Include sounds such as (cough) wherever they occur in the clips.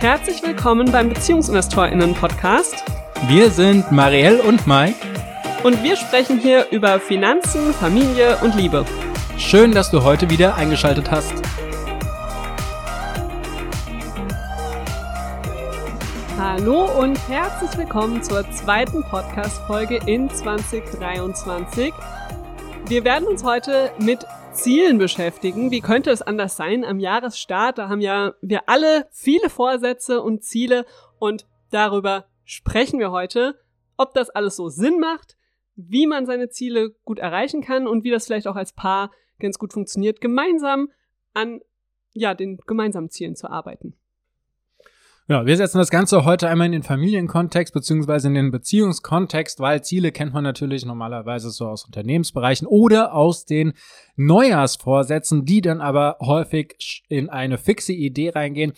Herzlich willkommen beim BeziehungsinvestorInnen-Podcast. Wir sind Marielle und Mike. Und wir sprechen hier über Finanzen, Familie und Liebe. Schön, dass du heute wieder eingeschaltet hast. Hallo und herzlich willkommen zur zweiten Podcast-Folge in 2023. Wir werden uns heute mit Zielen beschäftigen. Wie könnte es anders sein? Am Jahresstart, da haben ja wir alle viele Vorsätze und Ziele und darüber sprechen wir heute, ob das alles so Sinn macht, wie man seine Ziele gut erreichen kann und wie das vielleicht auch als Paar ganz gut funktioniert, gemeinsam an ja, den gemeinsamen Zielen zu arbeiten. Ja, wir setzen das Ganze heute einmal in den Familienkontext beziehungsweise in den Beziehungskontext, weil Ziele kennt man natürlich normalerweise so aus Unternehmensbereichen oder aus den Neujahrsvorsätzen, die dann aber häufig in eine fixe Idee reingehen.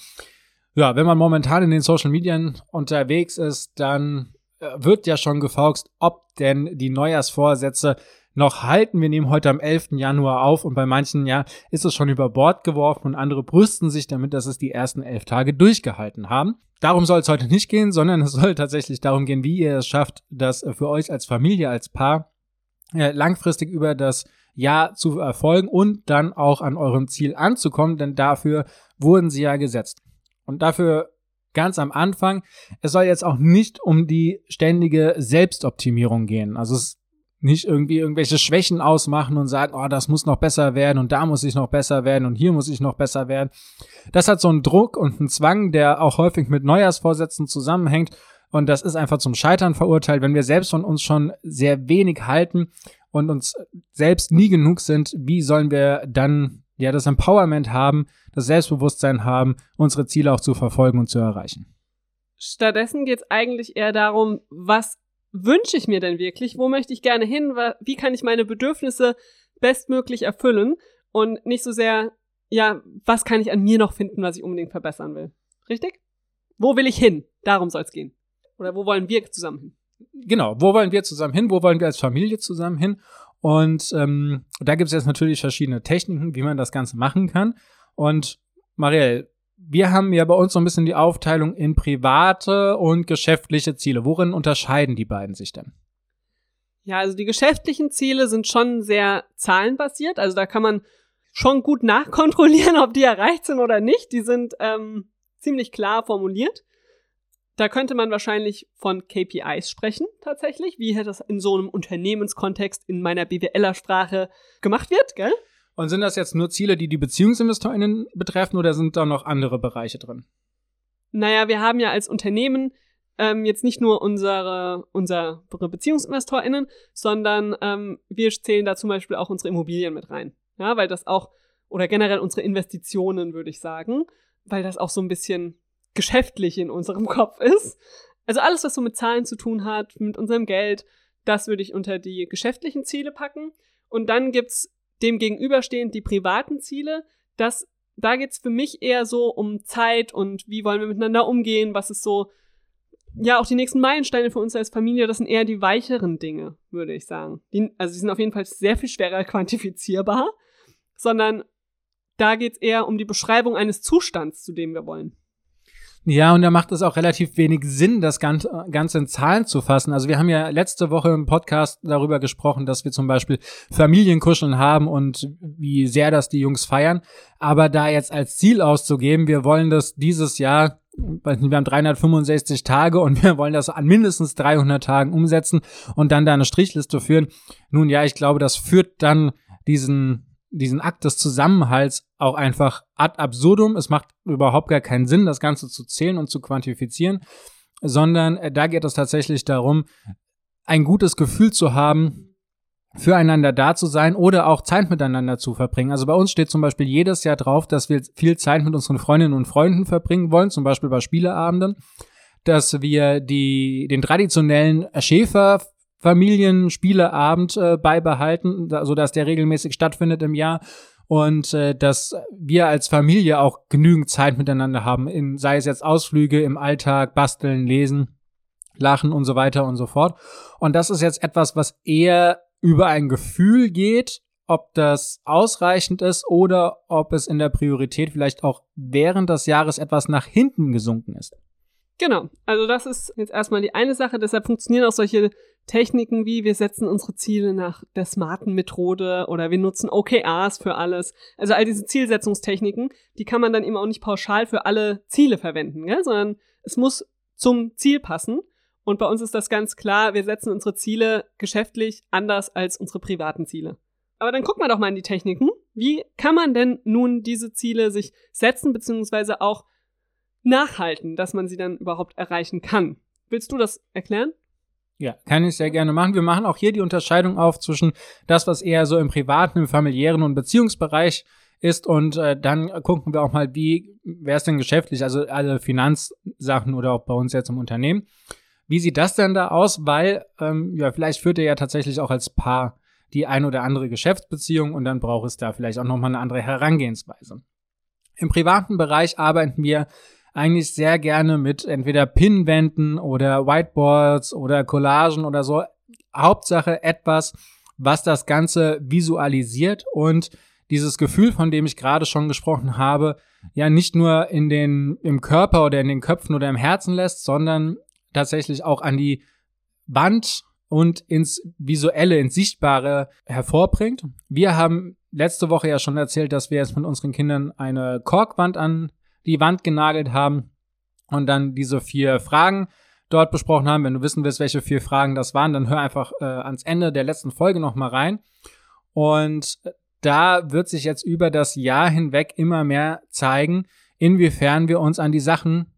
Ja, wenn man momentan in den Social Medien unterwegs ist, dann äh, wird ja schon gefauxt, ob denn die Neujahrsvorsätze noch halten. Wir nehmen heute am 11. Januar auf und bei manchen ja ist es schon über Bord geworfen und andere brüsten sich damit, dass es die ersten elf Tage durchgehalten haben. Darum soll es heute nicht gehen, sondern es soll tatsächlich darum gehen, wie ihr es schafft, das für euch als Familie, als Paar äh, langfristig über das Jahr zu erfolgen und dann auch an eurem Ziel anzukommen, denn dafür wurden sie ja gesetzt. Und dafür ganz am Anfang, es soll jetzt auch nicht um die ständige Selbstoptimierung gehen. Also es nicht irgendwie irgendwelche Schwächen ausmachen und sagen, oh, das muss noch besser werden und da muss ich noch besser werden und hier muss ich noch besser werden. Das hat so einen Druck und einen Zwang, der auch häufig mit Neujahrsvorsätzen zusammenhängt und das ist einfach zum Scheitern verurteilt, wenn wir selbst von uns schon sehr wenig halten und uns selbst nie genug sind, wie sollen wir dann ja das Empowerment haben, das Selbstbewusstsein haben, unsere Ziele auch zu verfolgen und zu erreichen. Stattdessen geht es eigentlich eher darum, was wünsche ich mir denn wirklich? Wo möchte ich gerne hin? Wie kann ich meine Bedürfnisse bestmöglich erfüllen? Und nicht so sehr, ja, was kann ich an mir noch finden, was ich unbedingt verbessern will? Richtig? Wo will ich hin? Darum soll es gehen. Oder wo wollen wir zusammen hin? Genau, wo wollen wir zusammen hin? Wo wollen wir als Familie zusammen hin? Und ähm, da gibt es jetzt natürlich verschiedene Techniken, wie man das Ganze machen kann. Und Marielle, wir haben ja bei uns so ein bisschen die Aufteilung in private und geschäftliche Ziele. Worin unterscheiden die beiden sich denn? Ja, also die geschäftlichen Ziele sind schon sehr zahlenbasiert. Also da kann man schon gut nachkontrollieren, ob die erreicht sind oder nicht. Die sind ähm, ziemlich klar formuliert. Da könnte man wahrscheinlich von KPIs sprechen, tatsächlich, wie das in so einem Unternehmenskontext in meiner BWLer-Sprache gemacht wird, gell? Und sind das jetzt nur Ziele, die die BeziehungsinvestorInnen betreffen oder sind da noch andere Bereiche drin? Naja, wir haben ja als Unternehmen ähm, jetzt nicht nur unsere, unsere BeziehungsinvestorInnen, sondern ähm, wir zählen da zum Beispiel auch unsere Immobilien mit rein. Ja, weil das auch, oder generell unsere Investitionen, würde ich sagen, weil das auch so ein bisschen geschäftlich in unserem (laughs) Kopf ist. Also alles, was so mit Zahlen zu tun hat, mit unserem Geld, das würde ich unter die geschäftlichen Ziele packen. Und dann gibt's dem gegenüberstehend die privaten Ziele. Das, da geht's für mich eher so um Zeit und wie wollen wir miteinander umgehen, was ist so, ja, auch die nächsten Meilensteine für uns als Familie, das sind eher die weicheren Dinge, würde ich sagen. Die, also die sind auf jeden Fall sehr viel schwerer (laughs) quantifizierbar, sondern da geht's eher um die Beschreibung eines Zustands, zu dem wir wollen. Ja, und da macht es auch relativ wenig Sinn, das Ganze in Zahlen zu fassen. Also wir haben ja letzte Woche im Podcast darüber gesprochen, dass wir zum Beispiel Familienkuscheln haben und wie sehr das die Jungs feiern. Aber da jetzt als Ziel auszugeben, wir wollen das dieses Jahr wir haben 365 Tage und wir wollen das an mindestens 300 Tagen umsetzen und dann da eine Strichliste führen. Nun ja, ich glaube, das führt dann diesen diesen Akt des Zusammenhalts auch einfach ad absurdum. Es macht überhaupt gar keinen Sinn, das Ganze zu zählen und zu quantifizieren, sondern äh, da geht es tatsächlich darum, ein gutes Gefühl zu haben, füreinander da zu sein oder auch Zeit miteinander zu verbringen. Also bei uns steht zum Beispiel jedes Jahr drauf, dass wir viel Zeit mit unseren Freundinnen und Freunden verbringen wollen, zum Beispiel bei Spieleabenden, dass wir die, den traditionellen Schäfer Familienspieleabend äh, beibehalten, da, sodass der regelmäßig stattfindet im Jahr und äh, dass wir als Familie auch genügend Zeit miteinander haben, in, sei es jetzt Ausflüge im Alltag, basteln, lesen, lachen und so weiter und so fort. Und das ist jetzt etwas, was eher über ein Gefühl geht, ob das ausreichend ist oder ob es in der Priorität vielleicht auch während des Jahres etwas nach hinten gesunken ist. Genau, also das ist jetzt erstmal die eine Sache. Deshalb funktionieren auch solche Techniken wie wir setzen unsere Ziele nach der smarten Methode oder wir nutzen OKRs für alles. Also all diese Zielsetzungstechniken, die kann man dann eben auch nicht pauschal für alle Ziele verwenden, gell? sondern es muss zum Ziel passen. Und bei uns ist das ganz klar, wir setzen unsere Ziele geschäftlich anders als unsere privaten Ziele. Aber dann gucken wir doch mal in die Techniken. Wie kann man denn nun diese Ziele sich setzen, beziehungsweise auch nachhalten, dass man sie dann überhaupt erreichen kann? Willst du das erklären? Ja, kann ich sehr gerne machen. Wir machen auch hier die Unterscheidung auf zwischen das, was eher so im privaten, im familiären und Beziehungsbereich ist und äh, dann gucken wir auch mal, wie wäre es denn geschäftlich, also alle Finanzsachen oder auch bei uns jetzt im Unternehmen. Wie sieht das denn da aus? Weil, ähm, ja, vielleicht führt ihr ja tatsächlich auch als Paar die ein oder andere Geschäftsbeziehung und dann braucht es da vielleicht auch nochmal eine andere Herangehensweise. Im privaten Bereich arbeiten wir eigentlich sehr gerne mit entweder Pinwänden oder Whiteboards oder Collagen oder so. Hauptsache etwas, was das Ganze visualisiert und dieses Gefühl, von dem ich gerade schon gesprochen habe, ja nicht nur in den, im Körper oder in den Köpfen oder im Herzen lässt, sondern tatsächlich auch an die Wand und ins Visuelle, ins Sichtbare hervorbringt. Wir haben letzte Woche ja schon erzählt, dass wir jetzt mit unseren Kindern eine Korkwand an die Wand genagelt haben und dann diese vier Fragen dort besprochen haben. Wenn du wissen willst, welche vier Fragen das waren, dann hör einfach äh, ans Ende der letzten Folge nochmal rein. Und da wird sich jetzt über das Jahr hinweg immer mehr zeigen, inwiefern wir uns an die Sachen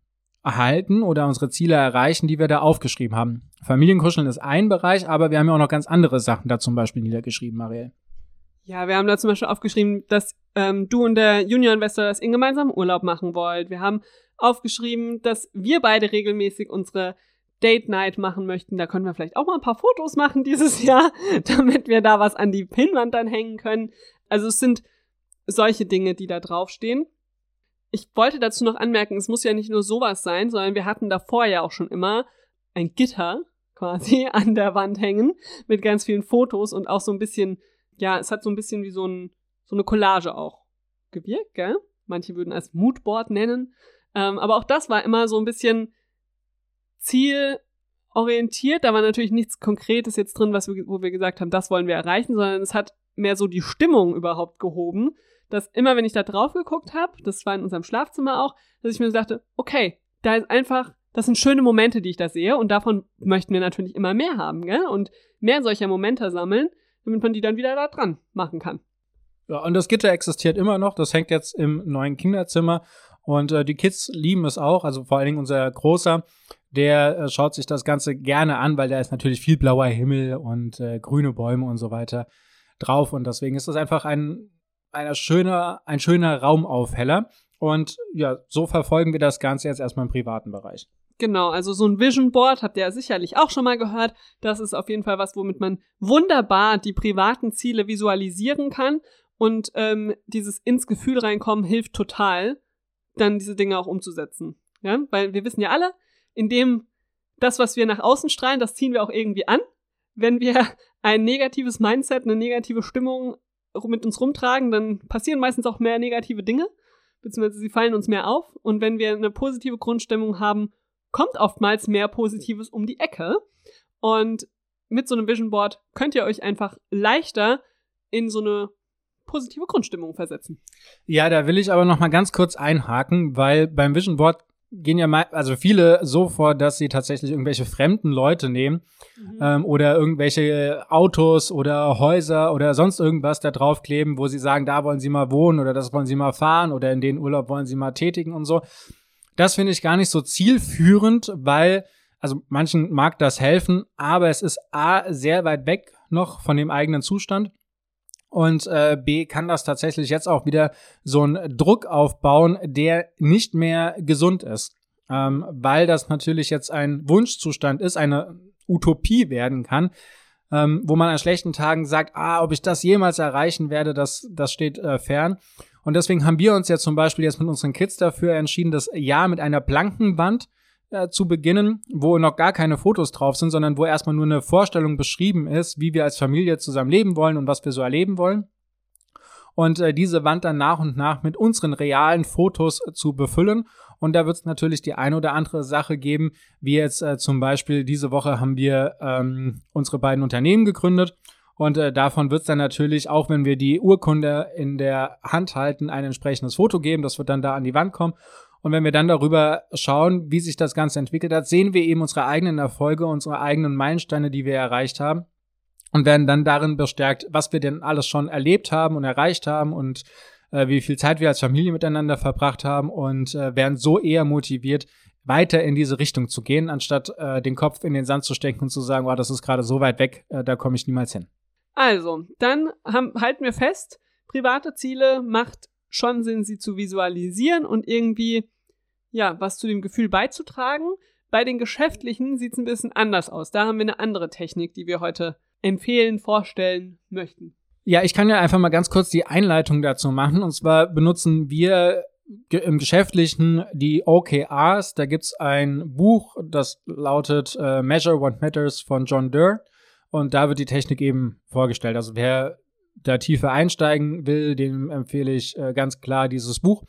erhalten oder unsere Ziele erreichen, die wir da aufgeschrieben haben. Familienkuscheln ist ein Bereich, aber wir haben ja auch noch ganz andere Sachen da zum Beispiel niedergeschrieben, Marielle. Ja, wir haben da zum Beispiel aufgeschrieben, dass ähm, du und der Junior-Investor das in gemeinsamen Urlaub machen wollt. Wir haben aufgeschrieben, dass wir beide regelmäßig unsere Date Night machen möchten. Da können wir vielleicht auch mal ein paar Fotos machen dieses Jahr, (laughs) damit wir da was an die Pinnwand dann hängen können. Also es sind solche Dinge, die da draufstehen ich wollte dazu noch anmerken, es muss ja nicht nur sowas sein, sondern wir hatten davor ja auch schon immer ein Gitter quasi (laughs) an der Wand hängen mit ganz vielen Fotos und auch so ein bisschen, ja, es hat so ein bisschen wie so, ein, so eine Collage auch gewirkt, gell? Manche würden als Moodboard nennen. Ähm, aber auch das war immer so ein bisschen zielorientiert. Da war natürlich nichts Konkretes jetzt drin, was wir, wo wir gesagt haben, das wollen wir erreichen, sondern es hat mehr so die Stimmung überhaupt gehoben dass immer, wenn ich da drauf geguckt habe, das war in unserem Schlafzimmer auch, dass ich mir dachte, okay, da ist einfach, das sind schöne Momente, die ich da sehe und davon möchten wir natürlich immer mehr haben, gell? Und mehr solcher Momente sammeln, damit man die dann wieder da dran machen kann. Ja, und das Gitter existiert immer noch, das hängt jetzt im neuen Kinderzimmer und äh, die Kids lieben es auch, also vor allen Dingen unser Großer, der äh, schaut sich das Ganze gerne an, weil da ist natürlich viel blauer Himmel und äh, grüne Bäume und so weiter drauf und deswegen ist das einfach ein einer schöner, ein schöner Raumaufheller. Und ja, so verfolgen wir das Ganze jetzt erstmal im privaten Bereich. Genau, also so ein Vision Board habt ihr ja sicherlich auch schon mal gehört. Das ist auf jeden Fall was, womit man wunderbar die privaten Ziele visualisieren kann. Und ähm, dieses ins Gefühl reinkommen hilft total, dann diese Dinge auch umzusetzen. Ja, weil wir wissen ja alle, indem das, was wir nach außen strahlen, das ziehen wir auch irgendwie an. Wenn wir (laughs) ein negatives Mindset, eine negative Stimmung mit uns rumtragen, dann passieren meistens auch mehr negative Dinge, beziehungsweise sie fallen uns mehr auf. Und wenn wir eine positive Grundstimmung haben, kommt oftmals mehr Positives um die Ecke. Und mit so einem Vision Board könnt ihr euch einfach leichter in so eine positive Grundstimmung versetzen. Ja, da will ich aber noch mal ganz kurz einhaken, weil beim Vision Board gehen ja mal, also viele so vor, dass sie tatsächlich irgendwelche fremden Leute nehmen mhm. ähm, oder irgendwelche Autos oder Häuser oder sonst irgendwas da draufkleben, wo sie sagen, da wollen sie mal wohnen oder das wollen sie mal fahren oder in den Urlaub wollen sie mal tätigen und so. Das finde ich gar nicht so zielführend, weil, also manchen mag das helfen, aber es ist A, sehr weit weg noch von dem eigenen Zustand und äh, B kann das tatsächlich jetzt auch wieder so einen Druck aufbauen, der nicht mehr gesund ist. Ähm, weil das natürlich jetzt ein Wunschzustand ist, eine Utopie werden kann, ähm, wo man an schlechten Tagen sagt, ah, ob ich das jemals erreichen werde, das, das steht äh, fern. Und deswegen haben wir uns ja zum Beispiel jetzt mit unseren Kids dafür entschieden, das Jahr mit einer blanken Wand äh, zu beginnen, wo noch gar keine Fotos drauf sind, sondern wo erstmal nur eine Vorstellung beschrieben ist, wie wir als Familie zusammen leben wollen und was wir so erleben wollen. und äh, diese Wand dann nach und nach mit unseren realen Fotos äh, zu befüllen. Und da wird es natürlich die eine oder andere Sache geben, wie jetzt äh, zum Beispiel diese Woche haben wir ähm, unsere beiden Unternehmen gegründet. Und äh, davon wird es dann natürlich, auch wenn wir die Urkunde in der Hand halten, ein entsprechendes Foto geben. Das wird dann da an die Wand kommen. Und wenn wir dann darüber schauen, wie sich das Ganze entwickelt hat, sehen wir eben unsere eigenen Erfolge, unsere eigenen Meilensteine, die wir erreicht haben und werden dann darin bestärkt, was wir denn alles schon erlebt haben und erreicht haben und äh, wie viel Zeit wir als Familie miteinander verbracht haben und äh, werden so eher motiviert, weiter in diese Richtung zu gehen, anstatt äh, den Kopf in den Sand zu stecken und zu sagen, oh, das ist gerade so weit weg, äh, da komme ich niemals hin. Also, dann haben, halten wir fest, private Ziele macht schon Sinn, sie zu visualisieren und irgendwie, ja, was zu dem Gefühl beizutragen. Bei den geschäftlichen sieht es ein bisschen anders aus. Da haben wir eine andere Technik, die wir heute empfehlen, vorstellen möchten. Ja, ich kann ja einfach mal ganz kurz die Einleitung dazu machen. Und zwar benutzen wir im Geschäftlichen die OKRs. Da gibt's ein Buch, das lautet äh, Measure What Matters von John Durr. Und da wird die Technik eben vorgestellt. Also wer da tiefer einsteigen will, dem empfehle ich äh, ganz klar dieses Buch.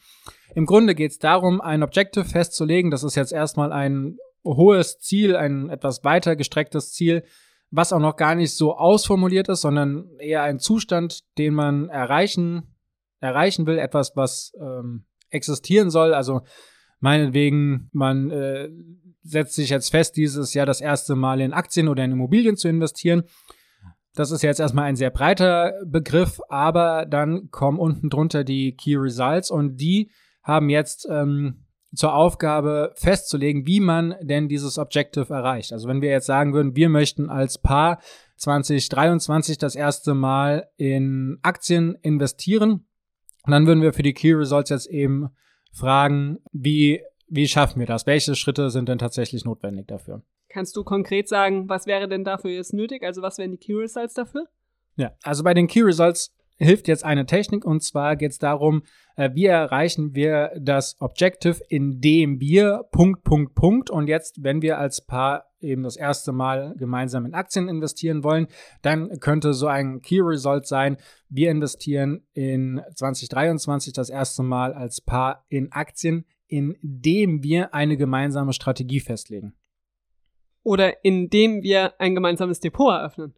Im Grunde geht es darum, ein Objective festzulegen. Das ist jetzt erstmal ein hohes Ziel, ein etwas weiter gestrecktes Ziel, was auch noch gar nicht so ausformuliert ist, sondern eher ein Zustand, den man erreichen, erreichen will, etwas, was ähm, existieren soll. Also meinetwegen, man äh, setzt sich jetzt fest, dieses Jahr das erste Mal in Aktien oder in Immobilien zu investieren. Das ist jetzt erstmal ein sehr breiter Begriff, aber dann kommen unten drunter die Key Results und die haben jetzt ähm, zur Aufgabe festzulegen, wie man denn dieses Objective erreicht. Also wenn wir jetzt sagen würden, wir möchten als Paar 2023 das erste Mal in Aktien investieren, dann würden wir für die Key Results jetzt eben fragen, wie, wie schaffen wir das? Welche Schritte sind denn tatsächlich notwendig dafür? Kannst du konkret sagen, was wäre denn dafür jetzt nötig? Also was wären die Key Results dafür? Ja, also bei den Key Results hilft jetzt eine Technik und zwar geht es darum, äh, wie erreichen wir das Objective, indem wir Punkt, Punkt, Punkt und jetzt, wenn wir als Paar eben das erste Mal gemeinsam in Aktien investieren wollen, dann könnte so ein Key Result sein, wir investieren in 2023 das erste Mal als Paar in Aktien, indem wir eine gemeinsame Strategie festlegen. Oder indem wir ein gemeinsames Depot eröffnen.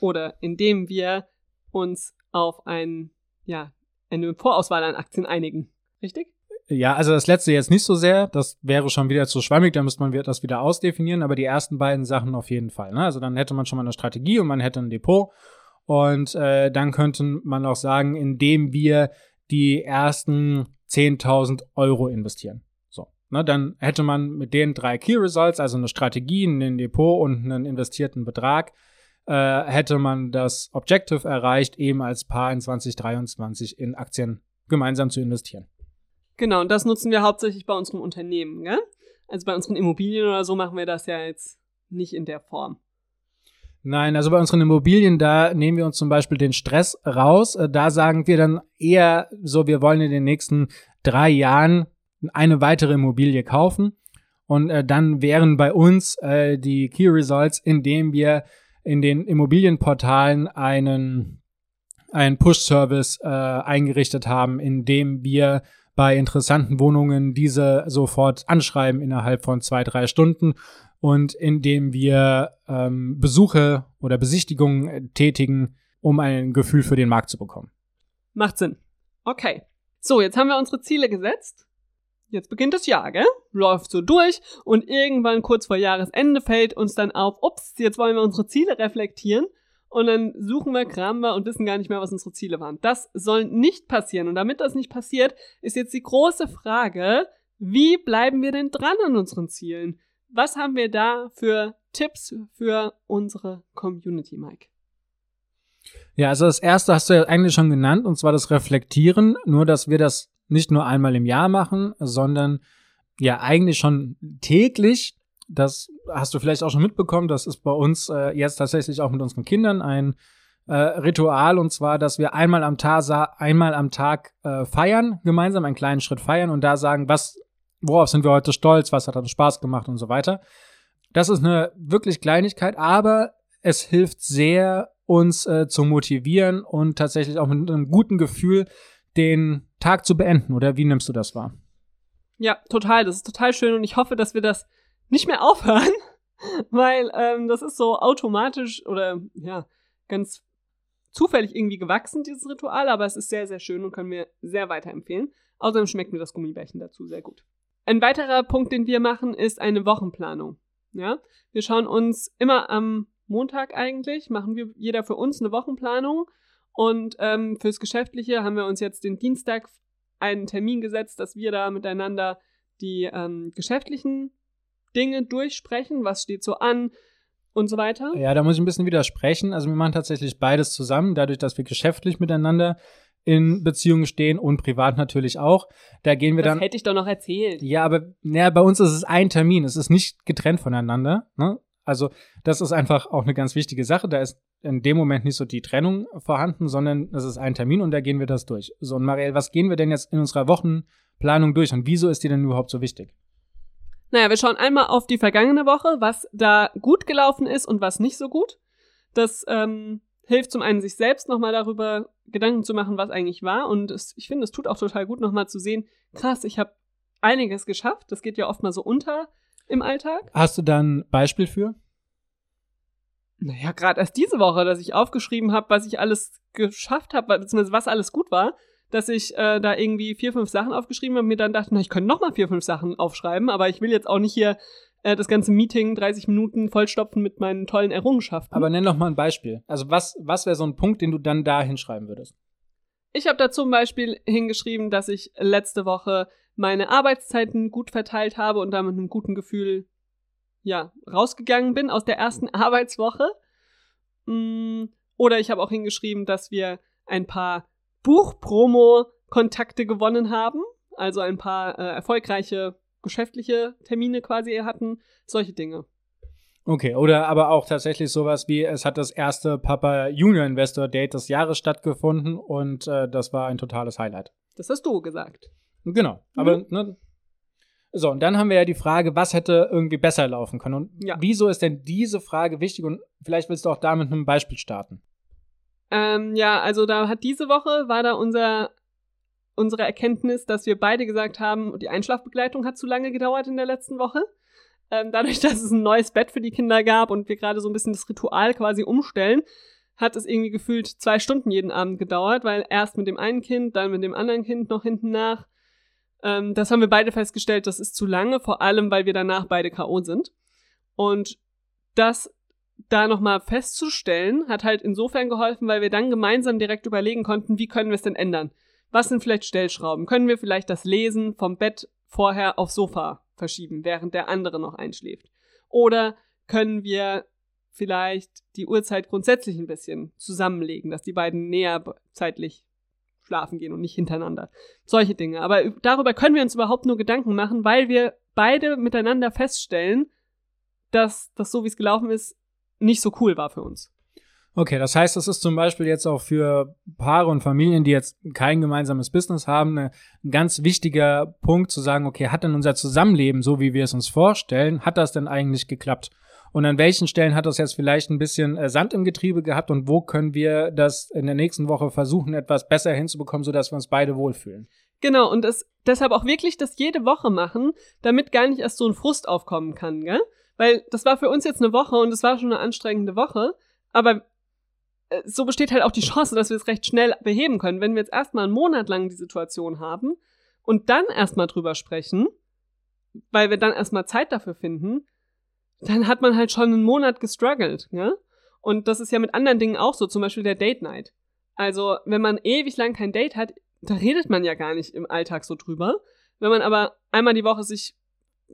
Oder indem wir uns auf ein, ja, eine Vorauswahl an Aktien einigen. Richtig? Ja, also das letzte jetzt nicht so sehr. Das wäre schon wieder zu schwammig, da müsste man das wieder ausdefinieren, aber die ersten beiden Sachen auf jeden Fall. Ne? Also dann hätte man schon mal eine Strategie und man hätte ein Depot. Und äh, dann könnte man auch sagen, indem wir die ersten 10.000 Euro investieren. So, ne, dann hätte man mit den drei Key Results, also eine Strategie, ein Depot und einen investierten Betrag, äh, hätte man das Objective erreicht, eben als Paar in 2023 in Aktien gemeinsam zu investieren. Genau, und das nutzen wir hauptsächlich bei unserem Unternehmen, gell? Also bei unseren Immobilien oder so machen wir das ja jetzt nicht in der Form. Nein, also bei unseren Immobilien, da nehmen wir uns zum Beispiel den Stress raus. Äh, da sagen wir dann eher so, wir wollen in den nächsten drei Jahren eine weitere Immobilie kaufen. Und äh, dann wären bei uns äh, die Key Results, indem wir in den Immobilienportalen einen, einen Push-Service äh, eingerichtet haben, in dem wir bei interessanten Wohnungen diese sofort anschreiben innerhalb von zwei, drei Stunden und indem wir ähm, Besuche oder Besichtigungen tätigen, um ein Gefühl für den Markt zu bekommen. Macht Sinn. Okay. So, jetzt haben wir unsere Ziele gesetzt jetzt beginnt das Jahr, gell? Läuft so durch und irgendwann kurz vor Jahresende fällt uns dann auf, ups, jetzt wollen wir unsere Ziele reflektieren und dann suchen wir, kramen wir und wissen gar nicht mehr, was unsere Ziele waren. Das soll nicht passieren und damit das nicht passiert, ist jetzt die große Frage, wie bleiben wir denn dran an unseren Zielen? Was haben wir da für Tipps für unsere Community, Mike? Ja, also das erste hast du ja eigentlich schon genannt, und zwar das Reflektieren, nur dass wir das nicht nur einmal im Jahr machen, sondern ja eigentlich schon täglich. Das hast du vielleicht auch schon mitbekommen. Das ist bei uns äh, jetzt tatsächlich auch mit unseren Kindern ein äh, Ritual und zwar, dass wir einmal am Tag einmal am Tag äh, feiern, gemeinsam einen kleinen Schritt feiern und da sagen, was, worauf sind wir heute stolz, was hat uns Spaß gemacht und so weiter. Das ist eine wirklich Kleinigkeit, aber es hilft sehr, uns äh, zu motivieren und tatsächlich auch mit einem guten Gefühl den Tag zu beenden. Oder wie nimmst du das wahr? Ja, total. Das ist total schön und ich hoffe, dass wir das nicht mehr aufhören, (laughs) weil ähm, das ist so automatisch oder ja, ganz zufällig irgendwie gewachsen, dieses Ritual, aber es ist sehr, sehr schön und können wir sehr weiterempfehlen. Außerdem schmeckt mir das Gummibärchen dazu sehr gut. Ein weiterer Punkt, den wir machen, ist eine Wochenplanung. Ja, wir schauen uns immer am Montag eigentlich, machen wir jeder für uns eine Wochenplanung und ähm, fürs Geschäftliche haben wir uns jetzt den Dienstag einen Termin gesetzt, dass wir da miteinander die ähm, geschäftlichen Dinge durchsprechen, was steht so an, und so weiter. Ja, da muss ich ein bisschen widersprechen. Also wir machen tatsächlich beides zusammen, dadurch, dass wir geschäftlich miteinander in Beziehungen stehen und privat natürlich auch. Da gehen wir das dann. Das hätte ich doch noch erzählt. Ja, aber naja, bei uns ist es ein Termin. Es ist nicht getrennt voneinander. Ne? Also das ist einfach auch eine ganz wichtige Sache. Da ist in dem Moment nicht so die Trennung vorhanden, sondern es ist ein Termin und da gehen wir das durch. So, und Marielle, was gehen wir denn jetzt in unserer Wochenplanung durch und wieso ist die denn überhaupt so wichtig? Naja, wir schauen einmal auf die vergangene Woche, was da gut gelaufen ist und was nicht so gut. Das ähm, hilft zum einen, sich selbst nochmal darüber Gedanken zu machen, was eigentlich war. Und es, ich finde, es tut auch total gut, nochmal zu sehen, krass, ich habe einiges geschafft. Das geht ja oft mal so unter im Alltag. Hast du da ein Beispiel für? Naja, gerade erst diese Woche, dass ich aufgeschrieben habe, was ich alles geschafft habe, beziehungsweise was alles gut war dass ich äh, da irgendwie vier, fünf Sachen aufgeschrieben habe und mir dann dachte, na, ich könnte noch mal vier, fünf Sachen aufschreiben, aber ich will jetzt auch nicht hier äh, das ganze Meeting 30 Minuten vollstopfen mit meinen tollen Errungenschaften. Aber nenn doch mal ein Beispiel. Also was, was wäre so ein Punkt, den du dann da hinschreiben würdest? Ich habe da zum Beispiel hingeschrieben, dass ich letzte Woche meine Arbeitszeiten gut verteilt habe und da mit einem guten Gefühl ja, rausgegangen bin aus der ersten (laughs) Arbeitswoche. Mm, oder ich habe auch hingeschrieben, dass wir ein paar Buchpromo-Kontakte gewonnen haben, also ein paar äh, erfolgreiche geschäftliche Termine quasi hatten, solche Dinge. Okay, oder aber auch tatsächlich sowas wie, es hat das erste Papa Junior Investor Date des Jahres stattgefunden und äh, das war ein totales Highlight. Das hast du gesagt. Genau, aber mhm. ne, so, und dann haben wir ja die Frage, was hätte irgendwie besser laufen können? Und ja. wieso ist denn diese Frage wichtig? Und vielleicht willst du auch da mit einem Beispiel starten. Ähm, ja, also da hat diese Woche war da unser unsere Erkenntnis, dass wir beide gesagt haben, die Einschlafbegleitung hat zu lange gedauert in der letzten Woche. Ähm, dadurch, (laughs) dass es ein neues Bett für die Kinder gab und wir gerade so ein bisschen das Ritual quasi umstellen, hat es irgendwie gefühlt zwei Stunden jeden Abend gedauert, weil erst mit dem einen Kind, dann mit dem anderen Kind noch hinten nach. Ähm, das haben wir beide festgestellt, das ist zu lange, vor allem, weil wir danach beide K.O. sind. Und das da nochmal festzustellen, hat halt insofern geholfen, weil wir dann gemeinsam direkt überlegen konnten, wie können wir es denn ändern? Was sind vielleicht Stellschrauben? Können wir vielleicht das Lesen vom Bett vorher aufs Sofa verschieben, während der andere noch einschläft? Oder können wir vielleicht die Uhrzeit grundsätzlich ein bisschen zusammenlegen, dass die beiden näher zeitlich schlafen gehen und nicht hintereinander. Solche Dinge. Aber darüber können wir uns überhaupt nur Gedanken machen, weil wir beide miteinander feststellen, dass das so wie es gelaufen ist, nicht so cool war für uns. Okay, das heißt, das ist zum Beispiel jetzt auch für Paare und Familien, die jetzt kein gemeinsames Business haben, ein ganz wichtiger Punkt zu sagen, okay, hat denn unser Zusammenleben, so wie wir es uns vorstellen, hat das denn eigentlich geklappt? Und an welchen Stellen hat das jetzt vielleicht ein bisschen äh, Sand im Getriebe gehabt und wo können wir das in der nächsten Woche versuchen, etwas besser hinzubekommen, sodass wir uns beide wohlfühlen? Genau, und das, deshalb auch wirklich das jede Woche machen, damit gar nicht erst so ein Frust aufkommen kann, gell? Weil das war für uns jetzt eine Woche und es war schon eine anstrengende Woche. Aber äh, so besteht halt auch die Chance, dass wir es recht schnell beheben können. Wenn wir jetzt erstmal einen Monat lang die Situation haben und dann erstmal drüber sprechen, weil wir dann erstmal Zeit dafür finden, dann hat man halt schon einen Monat gestruggelt, ja? Und das ist ja mit anderen Dingen auch so, zum Beispiel der Date Night. Also, wenn man ewig lang kein Date hat, da redet man ja gar nicht im Alltag so drüber. Wenn man aber einmal die Woche sich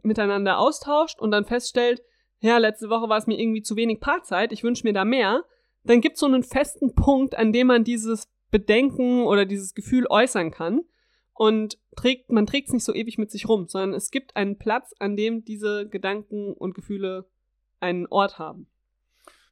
miteinander austauscht und dann feststellt, ja, letzte Woche war es mir irgendwie zu wenig Paarzeit, ich wünsche mir da mehr, dann gibt es so einen festen Punkt, an dem man dieses Bedenken oder dieses Gefühl äußern kann und trägt, man trägt es nicht so ewig mit sich rum, sondern es gibt einen Platz, an dem diese Gedanken und Gefühle einen Ort haben.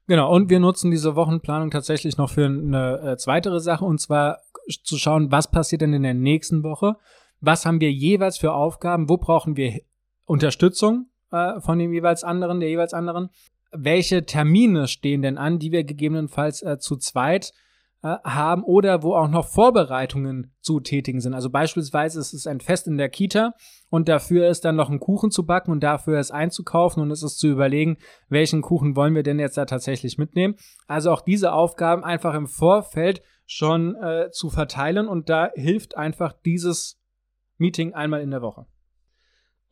Genau, und wir nutzen diese Wochenplanung tatsächlich noch für eine äh, zweitere Sache, und zwar zu schauen, was passiert denn in der nächsten Woche, was haben wir jeweils für Aufgaben, wo brauchen wir Unterstützung äh, von dem jeweils anderen, der jeweils anderen. welche Termine stehen denn an, die wir gegebenenfalls äh, zu zweit äh, haben oder wo auch noch Vorbereitungen zu tätigen sind. Also beispielsweise ist es ein Fest in der Kita und dafür ist dann noch ein Kuchen zu backen und dafür ist einzukaufen und es ist zu überlegen, welchen Kuchen wollen wir denn jetzt da tatsächlich mitnehmen. Also auch diese Aufgaben einfach im Vorfeld schon äh, zu verteilen und da hilft einfach dieses Meeting einmal in der Woche.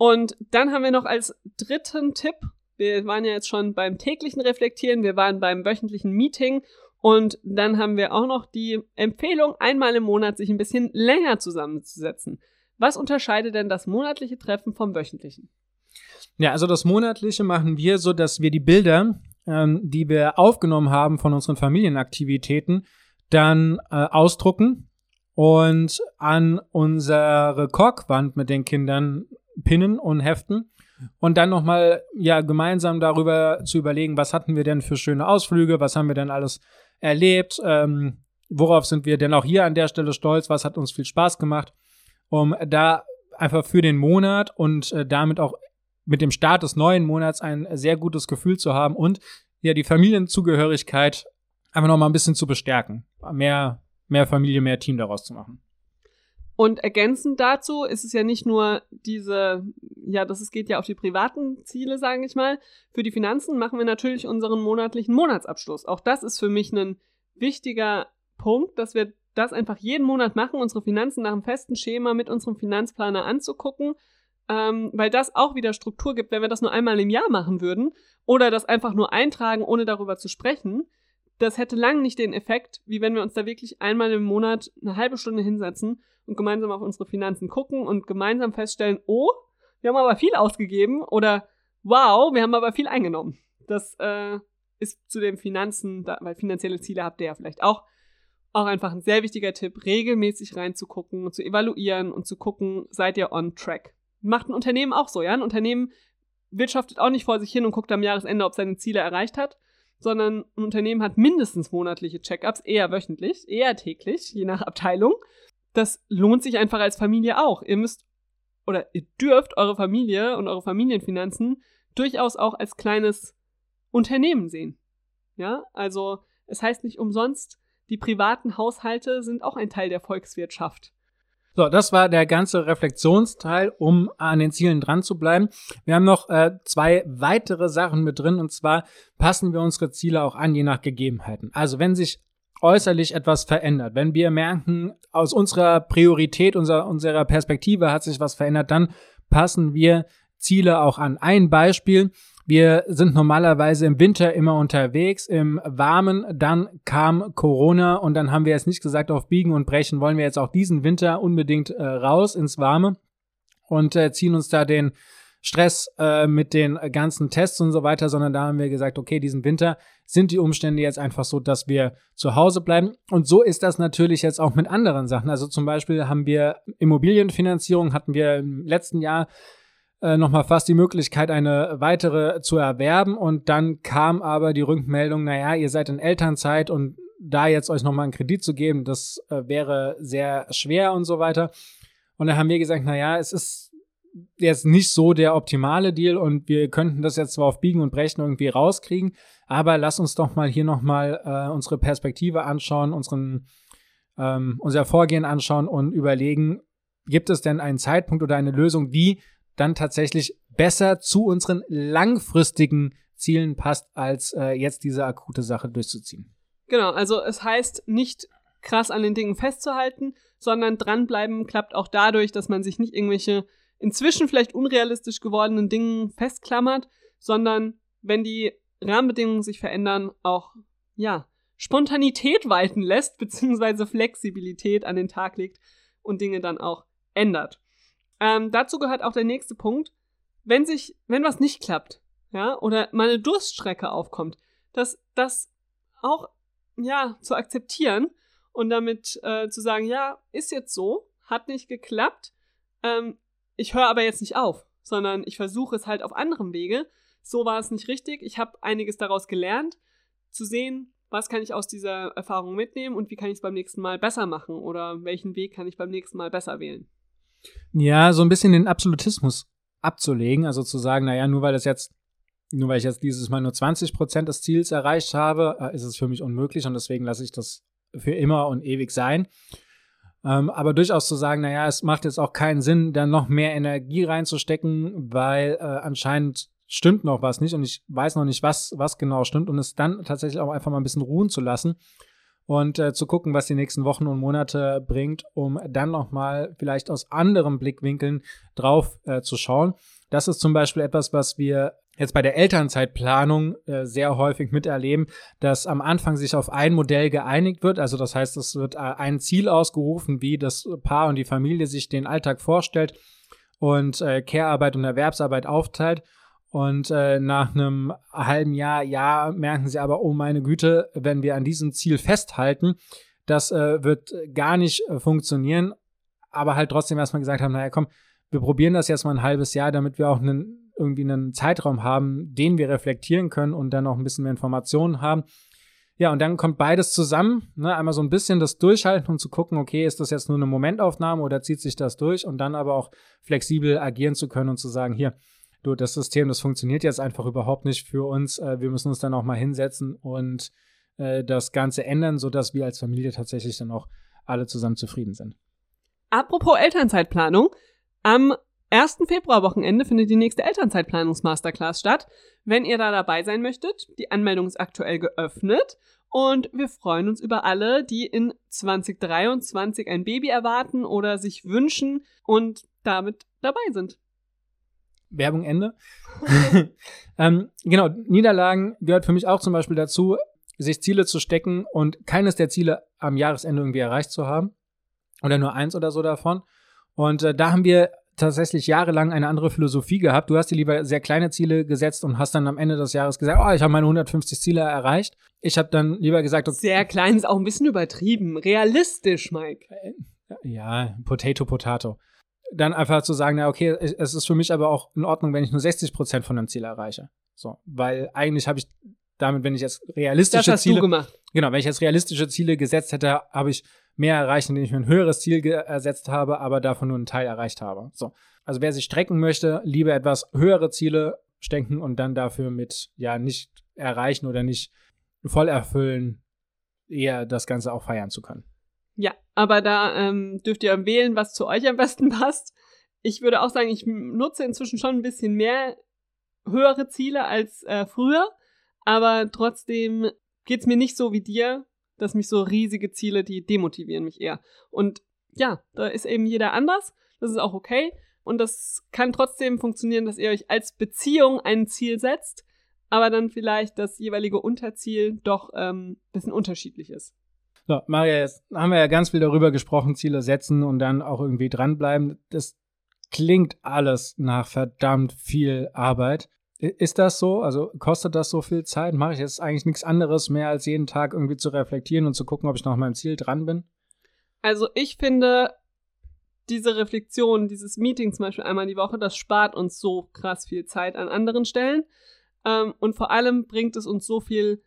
Und dann haben wir noch als dritten Tipp, wir waren ja jetzt schon beim täglichen Reflektieren, wir waren beim wöchentlichen Meeting und dann haben wir auch noch die Empfehlung, einmal im Monat sich ein bisschen länger zusammenzusetzen. Was unterscheidet denn das monatliche Treffen vom wöchentlichen? Ja, also das monatliche machen wir so, dass wir die Bilder, ähm, die wir aufgenommen haben von unseren Familienaktivitäten, dann äh, ausdrucken und an unsere Korkwand mit den Kindern pinnen und heften und dann nochmal ja gemeinsam darüber zu überlegen, was hatten wir denn für schöne Ausflüge, was haben wir denn alles erlebt, ähm, worauf sind wir denn auch hier an der Stelle stolz, was hat uns viel Spaß gemacht, um da einfach für den Monat und äh, damit auch mit dem Start des neuen Monats ein sehr gutes Gefühl zu haben und ja die Familienzugehörigkeit einfach nochmal ein bisschen zu bestärken, mehr mehr Familie, mehr Team daraus zu machen. Und ergänzend dazu ist es ja nicht nur diese, ja, das geht ja auf die privaten Ziele, sage ich mal. Für die Finanzen machen wir natürlich unseren monatlichen Monatsabschluss. Auch das ist für mich ein wichtiger Punkt, dass wir das einfach jeden Monat machen, unsere Finanzen nach einem festen Schema mit unserem Finanzplaner anzugucken, ähm, weil das auch wieder Struktur gibt, wenn wir das nur einmal im Jahr machen würden oder das einfach nur eintragen, ohne darüber zu sprechen. Das hätte lang nicht den Effekt, wie wenn wir uns da wirklich einmal im Monat eine halbe Stunde hinsetzen und gemeinsam auf unsere Finanzen gucken und gemeinsam feststellen, oh, wir haben aber viel ausgegeben oder wow, wir haben aber viel eingenommen. Das äh, ist zu den Finanzen, da, weil finanzielle Ziele habt ihr ja vielleicht auch, auch einfach ein sehr wichtiger Tipp, regelmäßig reinzugucken und zu evaluieren und zu gucken, seid ihr on track. Macht ein Unternehmen auch so, ja? Ein Unternehmen wirtschaftet auch nicht vor sich hin und guckt am Jahresende, ob seine Ziele erreicht hat, sondern ein Unternehmen hat mindestens monatliche Check-ups, eher wöchentlich, eher täglich, je nach Abteilung das lohnt sich einfach als Familie auch. Ihr müsst oder ihr dürft eure Familie und eure Familienfinanzen durchaus auch als kleines Unternehmen sehen. Ja, also es heißt nicht umsonst, die privaten Haushalte sind auch ein Teil der Volkswirtschaft. So, das war der ganze Reflexionsteil, um an den Zielen dran zu bleiben. Wir haben noch äh, zwei weitere Sachen mit drin und zwar passen wir unsere Ziele auch an, je nach Gegebenheiten. Also wenn sich äußerlich etwas verändert, wenn wir merken, aus unserer Priorität, unserer, unserer Perspektive hat sich was verändert, dann passen wir Ziele auch an. Ein Beispiel, wir sind normalerweise im Winter immer unterwegs, im Warmen, dann kam Corona und dann haben wir jetzt nicht gesagt, auf Biegen und Brechen wollen wir jetzt auch diesen Winter unbedingt äh, raus ins Warme und äh, ziehen uns da den Stress äh, mit den ganzen Tests und so weiter, sondern da haben wir gesagt, okay, diesen Winter sind die Umstände jetzt einfach so, dass wir zu Hause bleiben. Und so ist das natürlich jetzt auch mit anderen Sachen. Also zum Beispiel haben wir Immobilienfinanzierung, hatten wir im letzten Jahr äh, nochmal fast die Möglichkeit, eine weitere zu erwerben. Und dann kam aber die Rückmeldung, naja, ihr seid in Elternzeit und da jetzt euch nochmal einen Kredit zu geben, das äh, wäre sehr schwer und so weiter. Und dann haben wir gesagt, naja, es ist jetzt nicht so der optimale Deal und wir könnten das jetzt zwar auf Biegen und Brechen irgendwie rauskriegen, aber lass uns doch mal hier nochmal äh, unsere Perspektive anschauen, unseren, ähm, unser Vorgehen anschauen und überlegen, gibt es denn einen Zeitpunkt oder eine Lösung, die dann tatsächlich besser zu unseren langfristigen Zielen passt, als äh, jetzt diese akute Sache durchzuziehen. Genau, also es heißt nicht krass an den Dingen festzuhalten, sondern dranbleiben klappt auch dadurch, dass man sich nicht irgendwelche inzwischen vielleicht unrealistisch gewordenen Dingen festklammert, sondern wenn die Rahmenbedingungen sich verändern, auch, ja, Spontanität walten lässt, (laughs) beziehungsweise Flexibilität an den Tag legt und Dinge dann auch ändert. Ähm, dazu gehört auch der nächste Punkt. Wenn sich, wenn was nicht klappt, ja, oder mal eine Durststrecke aufkommt, dass das auch, ja, zu akzeptieren und damit äh, zu sagen, ja, ist jetzt so, hat nicht geklappt, ähm, ich höre aber jetzt nicht auf, sondern ich versuche es halt auf anderem Wege. So war es nicht richtig. Ich habe einiges daraus gelernt, zu sehen, was kann ich aus dieser Erfahrung mitnehmen und wie kann ich es beim nächsten Mal besser machen oder welchen Weg kann ich beim nächsten Mal besser wählen. Ja, so ein bisschen den Absolutismus abzulegen, also zu sagen, naja, nur weil es jetzt nur weil ich jetzt dieses Mal nur 20 Prozent des Ziels erreicht habe, äh, ist es für mich unmöglich und deswegen lasse ich das für immer und ewig sein. Ähm, aber durchaus zu sagen, naja, es macht jetzt auch keinen Sinn, da noch mehr Energie reinzustecken, weil äh, anscheinend stimmt noch was nicht und ich weiß noch nicht, was, was genau stimmt und es dann tatsächlich auch einfach mal ein bisschen ruhen zu lassen und äh, zu gucken, was die nächsten Wochen und Monate bringt, um dann nochmal vielleicht aus anderen Blickwinkeln drauf äh, zu schauen. Das ist zum Beispiel etwas, was wir jetzt bei der Elternzeitplanung äh, sehr häufig miterleben, dass am Anfang sich auf ein Modell geeinigt wird. Also das heißt, es wird äh, ein Ziel ausgerufen, wie das Paar und die Familie sich den Alltag vorstellt und äh, Care-Arbeit und Erwerbsarbeit aufteilt. Und äh, nach einem halben Jahr, ja, merken sie aber, oh meine Güte, wenn wir an diesem Ziel festhalten, das äh, wird gar nicht äh, funktionieren. Aber halt trotzdem erstmal gesagt haben, naja, komm, wir probieren das jetzt mal ein halbes Jahr, damit wir auch einen, irgendwie einen Zeitraum haben, den wir reflektieren können und dann auch ein bisschen mehr Informationen haben. Ja, und dann kommt beides zusammen. Ne? Einmal so ein bisschen das Durchhalten und zu gucken, okay, ist das jetzt nur eine Momentaufnahme oder zieht sich das durch? Und dann aber auch flexibel agieren zu können und zu sagen, hier, du, das System, das funktioniert jetzt einfach überhaupt nicht für uns. Äh, wir müssen uns dann auch mal hinsetzen und äh, das Ganze ändern, sodass wir als Familie tatsächlich dann auch alle zusammen zufrieden sind. Apropos Elternzeitplanung, am 1. Februarwochenende findet die nächste Elternzeitplanungs-Masterclass statt. Wenn ihr da dabei sein möchtet, die Anmeldung ist aktuell geöffnet und wir freuen uns über alle, die in 2023 ein Baby erwarten oder sich wünschen und damit dabei sind. Werbung Ende. (laughs) (laughs) ähm, genau, Niederlagen gehört für mich auch zum Beispiel dazu, sich Ziele zu stecken und keines der Ziele am Jahresende irgendwie erreicht zu haben. Oder nur eins oder so davon. Und äh, da haben wir tatsächlich jahrelang eine andere Philosophie gehabt. Du hast dir lieber sehr kleine Ziele gesetzt und hast dann am Ende des Jahres gesagt, oh, ich habe meine 150 Ziele erreicht. Ich habe dann lieber gesagt, okay, sehr klein ist auch ein bisschen übertrieben. Realistisch, Mike. Äh, ja, Potato, Potato. Dann einfach zu sagen, na okay, es ist für mich aber auch in Ordnung, wenn ich nur 60 Prozent von einem Ziel erreiche. So, weil eigentlich habe ich damit, wenn ich jetzt realistische das hast Ziele, du gemacht. genau, wenn ich jetzt realistische Ziele gesetzt hätte, habe ich mehr erreicht, indem ich mir ein höheres Ziel ersetzt habe, aber davon nur einen Teil erreicht habe. So. Also wer sich strecken möchte, lieber etwas höhere Ziele stecken und dann dafür mit ja nicht erreichen oder nicht voll erfüllen, eher das Ganze auch feiern zu können. Ja, aber da ähm, dürft ihr wählen, was zu euch am besten (laughs) passt. Ich würde auch sagen, ich nutze inzwischen schon ein bisschen mehr höhere Ziele als äh, früher, aber trotzdem geht's mir nicht so wie dir, dass mich so riesige Ziele, die demotivieren mich eher. Und ja, da ist eben jeder anders. Das ist auch okay. Und das kann trotzdem funktionieren, dass ihr euch als Beziehung ein Ziel setzt, aber dann vielleicht das jeweilige Unterziel doch ähm, bisschen unterschiedlich ist. So, Maria, jetzt haben wir ja ganz viel darüber gesprochen, Ziele setzen und dann auch irgendwie dranbleiben. Das klingt alles nach verdammt viel Arbeit. Ist das so? Also kostet das so viel Zeit? Mache ich jetzt eigentlich nichts anderes mehr, als jeden Tag irgendwie zu reflektieren und zu gucken, ob ich noch meinem Ziel dran bin? Also ich finde, diese Reflexion, dieses Meeting zum Beispiel einmal die Woche, das spart uns so krass viel Zeit an anderen Stellen. Ähm, und vor allem bringt es uns so viel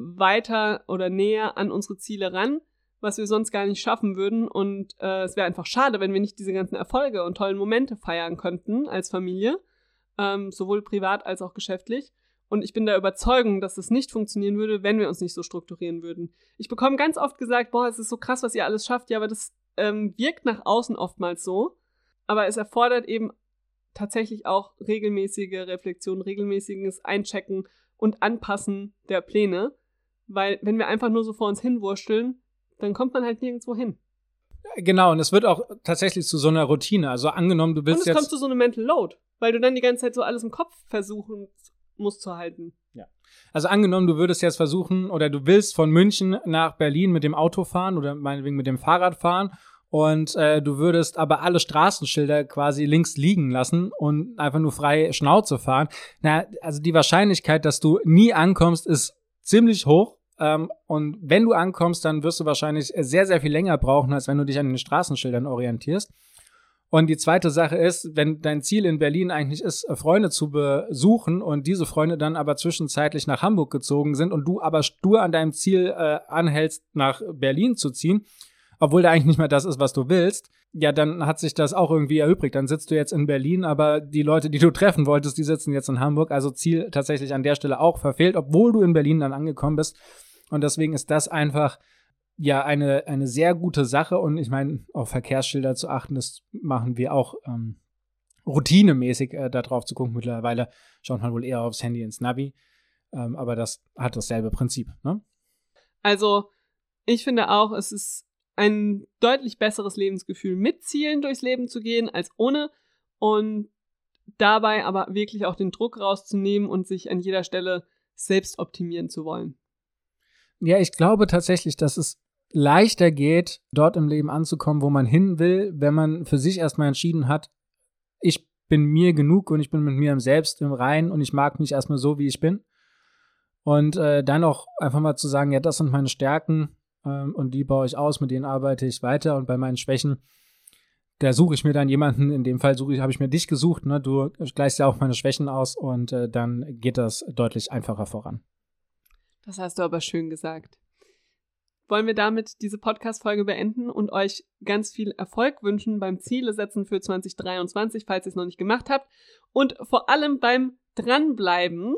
weiter oder näher an unsere Ziele ran, was wir sonst gar nicht schaffen würden. Und äh, es wäre einfach schade, wenn wir nicht diese ganzen Erfolge und tollen Momente feiern könnten als Familie ähm, sowohl privat als auch geschäftlich. Und ich bin der Überzeugung, dass es nicht funktionieren würde, wenn wir uns nicht so strukturieren würden. Ich bekomme ganz oft gesagt, boah, es ist so krass, was ihr alles schafft. Ja, aber das ähm, wirkt nach außen oftmals so. Aber es erfordert eben tatsächlich auch regelmäßige Reflexion, regelmäßiges Einchecken und Anpassen der Pläne. Weil wenn wir einfach nur so vor uns hinwurschteln, dann kommt man halt nirgendwo hin. Genau, und es wird auch tatsächlich zu so einer Routine. Also angenommen, du willst und es jetzt. kommt zu so einem Mental Load weil du dann die ganze Zeit so alles im Kopf versuchen musst zu halten. Ja. Also angenommen, du würdest jetzt versuchen oder du willst von München nach Berlin mit dem Auto fahren oder meinetwegen mit dem Fahrrad fahren und äh, du würdest aber alle Straßenschilder quasi links liegen lassen und einfach nur frei Schnauze fahren. Na, also die Wahrscheinlichkeit, dass du nie ankommst, ist ziemlich hoch. Ähm, und wenn du ankommst, dann wirst du wahrscheinlich sehr, sehr viel länger brauchen, als wenn du dich an den Straßenschildern orientierst. Und die zweite Sache ist, wenn dein Ziel in Berlin eigentlich ist, äh, Freunde zu besuchen und diese Freunde dann aber zwischenzeitlich nach Hamburg gezogen sind und du aber stur an deinem Ziel äh, anhältst, nach Berlin zu ziehen, obwohl da eigentlich nicht mehr das ist, was du willst, ja, dann hat sich das auch irgendwie erübrigt. Dann sitzt du jetzt in Berlin, aber die Leute, die du treffen wolltest, die sitzen jetzt in Hamburg. Also Ziel tatsächlich an der Stelle auch verfehlt, obwohl du in Berlin dann angekommen bist. Und deswegen ist das einfach ja eine, eine sehr gute Sache. Und ich meine, auf Verkehrsschilder zu achten, das machen wir auch ähm, routinemäßig äh, da drauf zu gucken. Mittlerweile schaut man wohl eher aufs Handy ins Navi. Ähm, aber das hat dasselbe Prinzip. Ne? Also, ich finde auch, es ist ein deutlich besseres Lebensgefühl, mit Zielen durchs Leben zu gehen als ohne. Und dabei aber wirklich auch den Druck rauszunehmen und sich an jeder Stelle selbst optimieren zu wollen. Ja, ich glaube tatsächlich, dass es leichter geht, dort im Leben anzukommen, wo man hin will, wenn man für sich erstmal entschieden hat, ich bin mir genug und ich bin mit mir Selbst im Reinen und ich mag mich erstmal so, wie ich bin. Und äh, dann auch einfach mal zu sagen, ja, das sind meine Stärken ähm, und die baue ich aus, mit denen arbeite ich weiter und bei meinen Schwächen, da suche ich mir dann jemanden, in dem Fall suche ich, habe ich mir dich gesucht, ne? Du gleichst ja auch meine Schwächen aus und äh, dann geht das deutlich einfacher voran. Das hast du aber schön gesagt wollen wir damit diese Podcast-Folge beenden und euch ganz viel Erfolg wünschen beim Ziele setzen für 2023, falls ihr es noch nicht gemacht habt. Und vor allem beim Dranbleiben.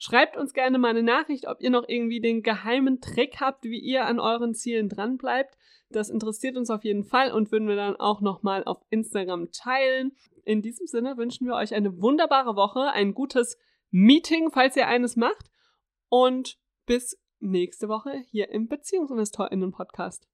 Schreibt uns gerne mal eine Nachricht, ob ihr noch irgendwie den geheimen Trick habt, wie ihr an euren Zielen dranbleibt. Das interessiert uns auf jeden Fall und würden wir dann auch nochmal auf Instagram teilen. In diesem Sinne wünschen wir euch eine wunderbare Woche, ein gutes Meeting, falls ihr eines macht. Und bis nächste Woche hier im BeziehungsinvestorInnen-Podcast.